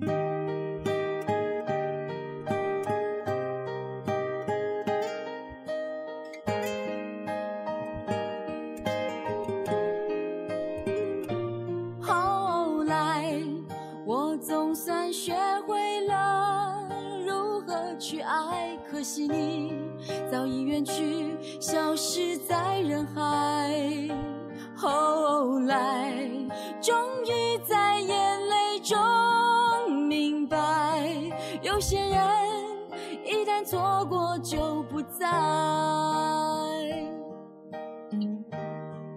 后就不再。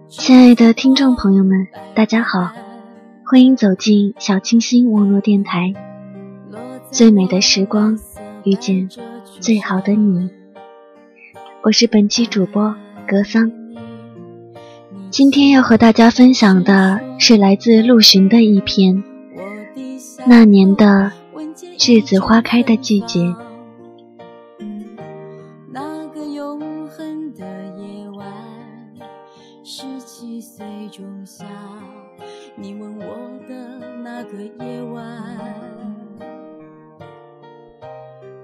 亲爱的听众朋友们，大家好，欢迎走进小清新网络电台。最美的时光，遇见最好的你。我是本期主播格桑。今天要和大家分享的是来自陆巡的一篇《那年的栀子花开的季节》。你吻我的那个夜晚，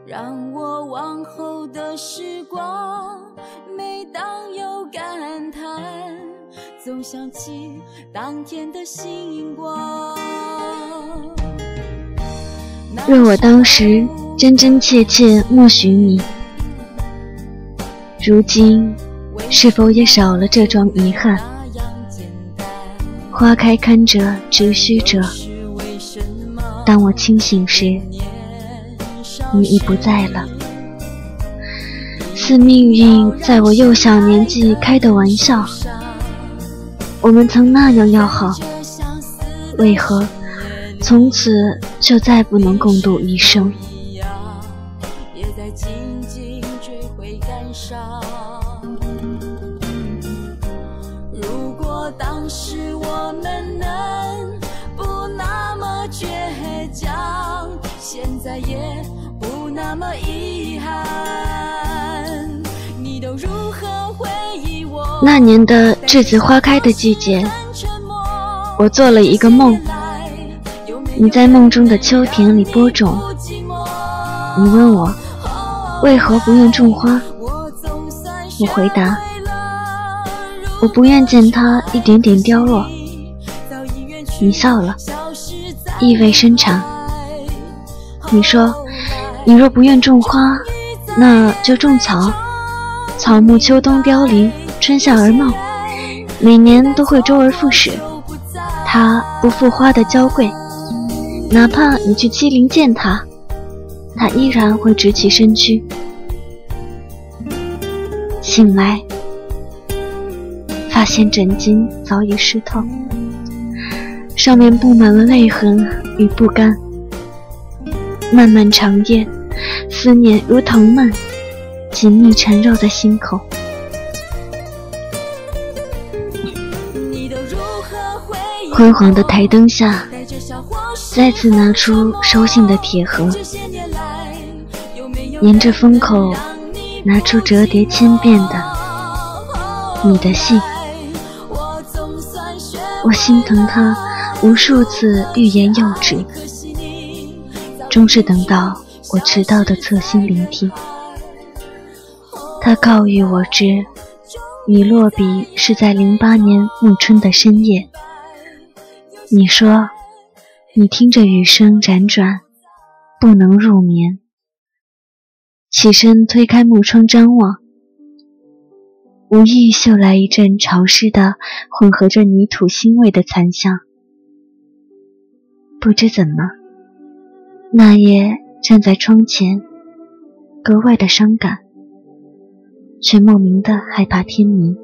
让我往后的时光，每当有感叹，总想起当天的星光。若我当时真真切切默许你，如今是否也少了这桩遗憾？花开堪折直须折，当我清醒时，你已不在了。似命运在我幼小年纪开的玩笑。我们曾那样要好，为何从此就再不能共度一生？那年的栀子花开的季节，我做了一个梦，你在梦中的秋田里播种。你问我为何不愿种花，我回答：我不愿见它一点点凋落。你笑了，意味深长。你说：你若不愿种花，那就种草。草木秋冬凋零，春夏而茂，每年都会周而复始。它不负花的娇贵，哪怕你去欺凌践踏，它依然会直起身躯。醒来，发现枕巾早已湿透，上面布满了泪痕与不甘。漫漫长夜，思念如藤蔓。紧密缠绕在心口。昏黄的台灯下，再次拿出收信的铁盒，沿着封口拿出折叠千遍的你的信。我心疼他无数次欲言又止，终是等到我迟到的侧心聆听。他告谕我知，你落笔是在零八年暮春的深夜。你说，你听着雨声辗转，不能入眠。起身推开木窗张望，无意嗅来一阵潮湿的、混合着泥土腥味的残香。不知怎么，那夜站在窗前，格外的伤感。却莫名的害怕天明。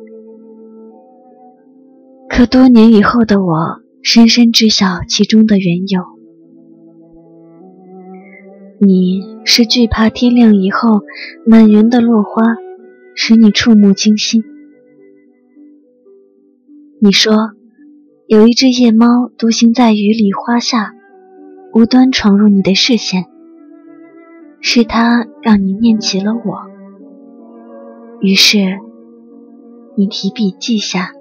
可多年以后的我，深深知晓其中的缘由。你是惧怕天亮以后满园的落花使你触目惊心。你说，有一只夜猫独行在雨里花下，无端闯入你的视线，是它让你念起了我。于是，你提笔记下，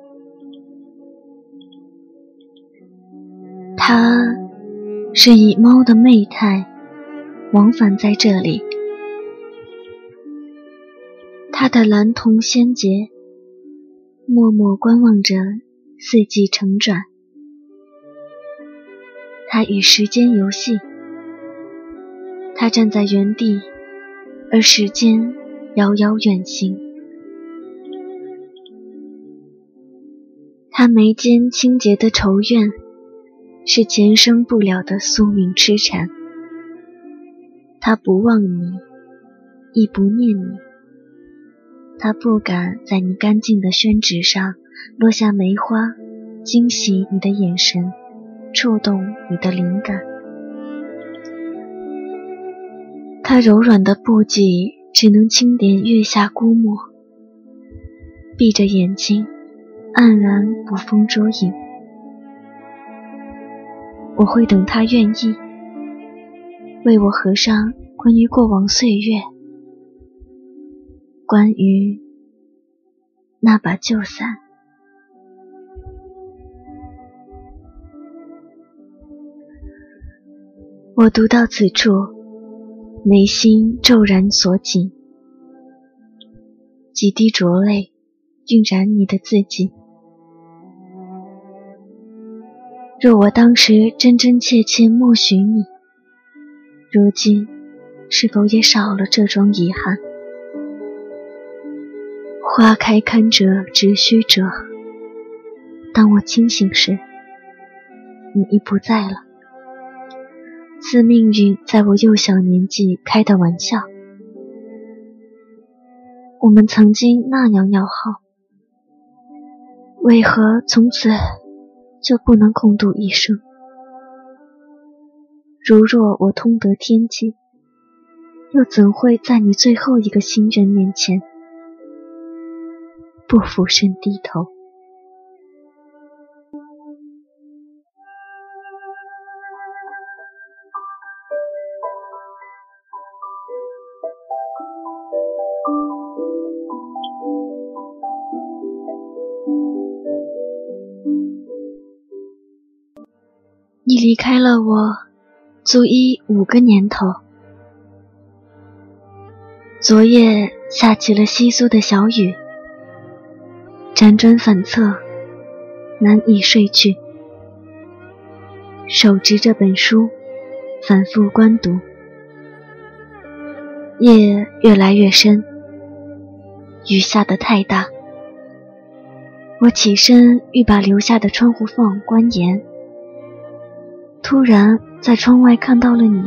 他是以猫的媚态往返在这里。他的蓝瞳仙洁，默默观望着四季成转。他与时间游戏，他站在原地，而时间遥遥远行。他眉间清洁的愁怨，是前生不了的宿命痴缠。他不忘你，亦不念你。他不敢在你干净的宣纸上落下梅花，惊喜你的眼神，触动你的灵感。他柔软的布迹只能轻点月下孤墨，闭着眼睛，黯然捕风捉影。我会等他愿意，为我合上关于过往岁月。关于那把旧伞，我读到此处，眉心骤然锁紧，几滴浊泪晕染你的字迹。若我当时真真切切默许你，如今是否也少了这桩遗憾？花开堪折直须折。当我清醒时，你已不在了。似命运在我幼小年纪开的玩笑。我们曾经那样要好，为何从此就不能共度一生？如若我通得天机，又怎会在你最后一个心愿面前？不俯身低头。开了我，足已五个年头。昨夜下起了稀疏的小雨。辗转反侧，难以睡去。手执着本书，反复观读。夜越来越深，雨下得太大。我起身欲把留下的窗户缝关严，突然在窗外看到了你。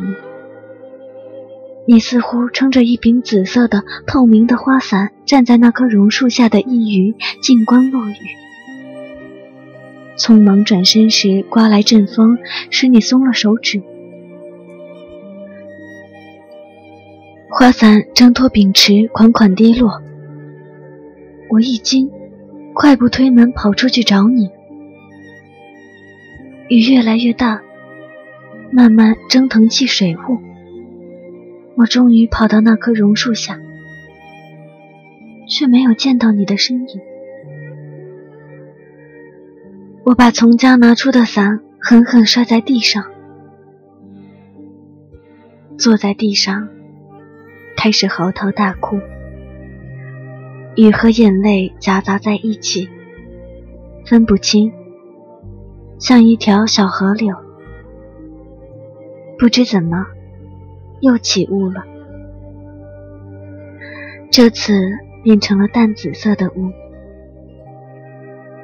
你似乎撑着一柄紫色的透明的花伞，站在那棵榕树下的一隅，静观落雨。匆忙转身时，刮来阵风，使你松了手指。花伞挣脱柄持，款款跌落。我一惊，快步推门跑出去找你。雨越来越大，慢慢蒸腾起水雾。我终于跑到那棵榕树下，却没有见到你的身影。我把从家拿出的伞狠狠摔在地上，坐在地上，开始嚎啕大哭。雨和眼泪夹杂在一起，分不清，像一条小河流。不知怎么。又起雾了，这次变成了淡紫色的雾，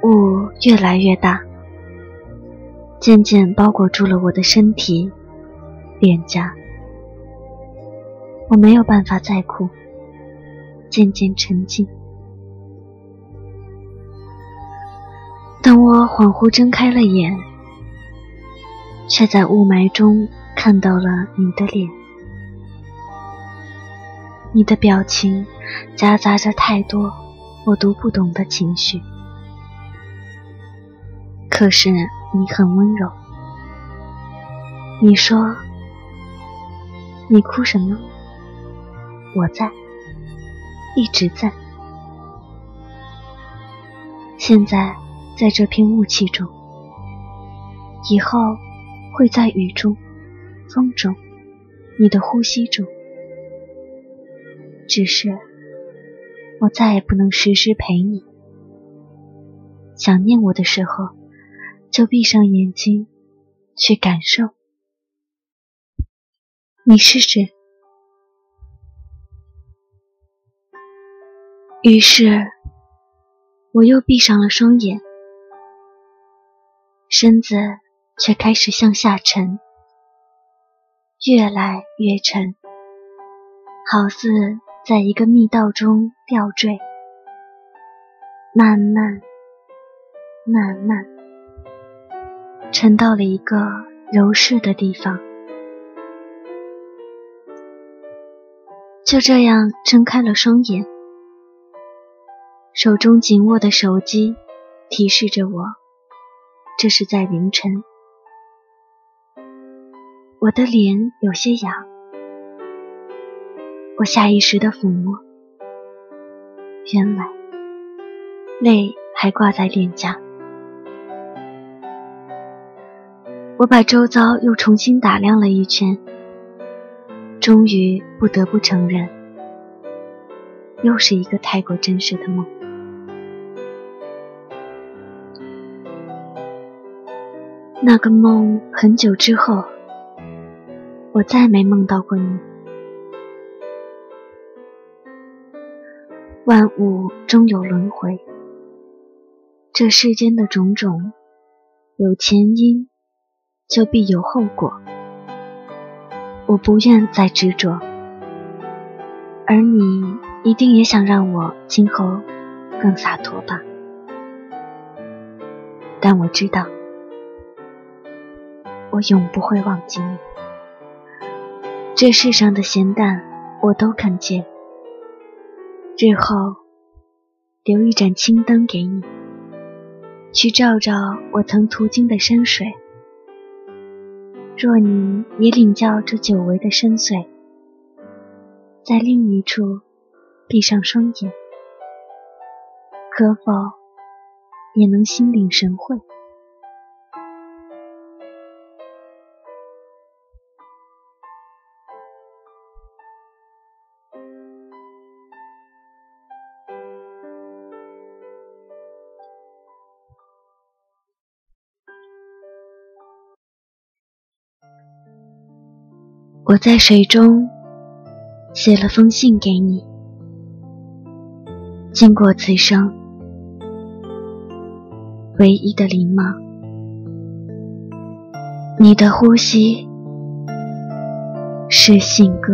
雾越来越大，渐渐包裹住了我的身体、脸颊。我没有办法再哭，渐渐沉静。当我恍惚睁开了眼，却在雾霾中看到了你的脸。你的表情夹杂着太多我读不懂的情绪，可是你很温柔。你说：“你哭什么？我在，一直在。现在在这片雾气中，以后会在雨中。风中，你的呼吸中。只是，我再也不能时时陪你。想念我的时候，就闭上眼睛去感受。你试试。于是，我又闭上了双眼，身子却开始向下沉，越来越沉，好似在一个密道中吊坠，慢慢、慢慢沉到了一个柔顺的地方。就这样睁开了双眼，手中紧握的手机提示着我，这是在凌晨。我的脸有些痒，我下意识的抚摸，原来泪还挂在脸颊。我把周遭又重新打量了一圈。终于不得不承认，又是一个太过真实的梦。那个梦很久之后，我再没梦到过你。万物终有轮回，这世间的种种，有前因，就必有后果。我不愿再执着，而你一定也想让我今后更洒脱吧？但我知道，我永不会忘记你。这世上的咸淡，我都肯接。日后留一盏青灯给你，去照照我曾途经的山水。若你也领教这久违的深邃，在另一处闭上双眼，可否也能心领神会？我在水中写了封信给你，经过此生唯一的礼貌。你的呼吸是信鸽，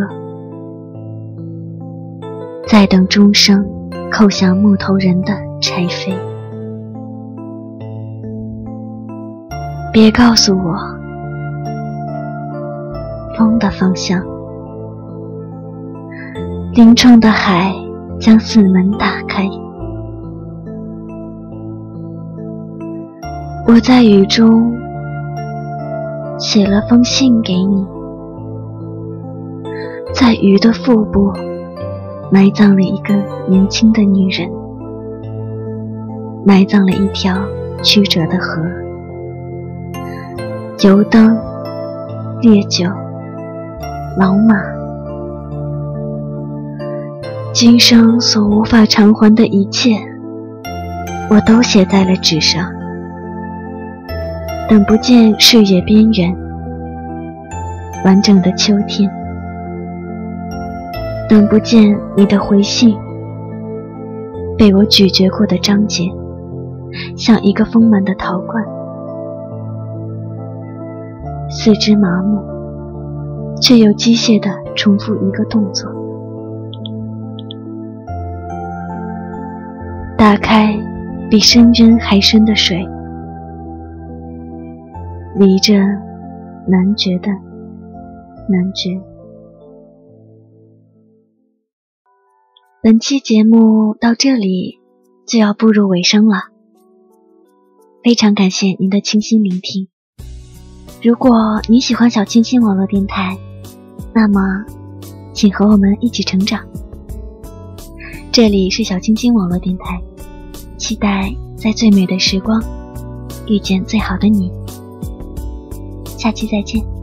在等钟声叩响木头人的柴扉。别告诉我。风的方向，林冲的海将四门打开。我在雨中写了封信给你，在鱼的腹部埋葬了一个年轻的女人，埋葬了一条曲折的河，油灯、烈酒。老马，今生所无法偿还的一切，我都写在了纸上。等不见视野边缘，完整的秋天；等不见你的回信，被我咀嚼过的章节，像一个丰满的陶罐，四肢麻木。却又机械地重复一个动作，打开比深渊还深的水，离着难觉的难觉。本期节目到这里就要步入尾声了，非常感谢您的倾心聆听。如果你喜欢小清新网络电台，那么，请和我们一起成长。这里是小清新网络电台，期待在最美的时光遇见最好的你。下期再见。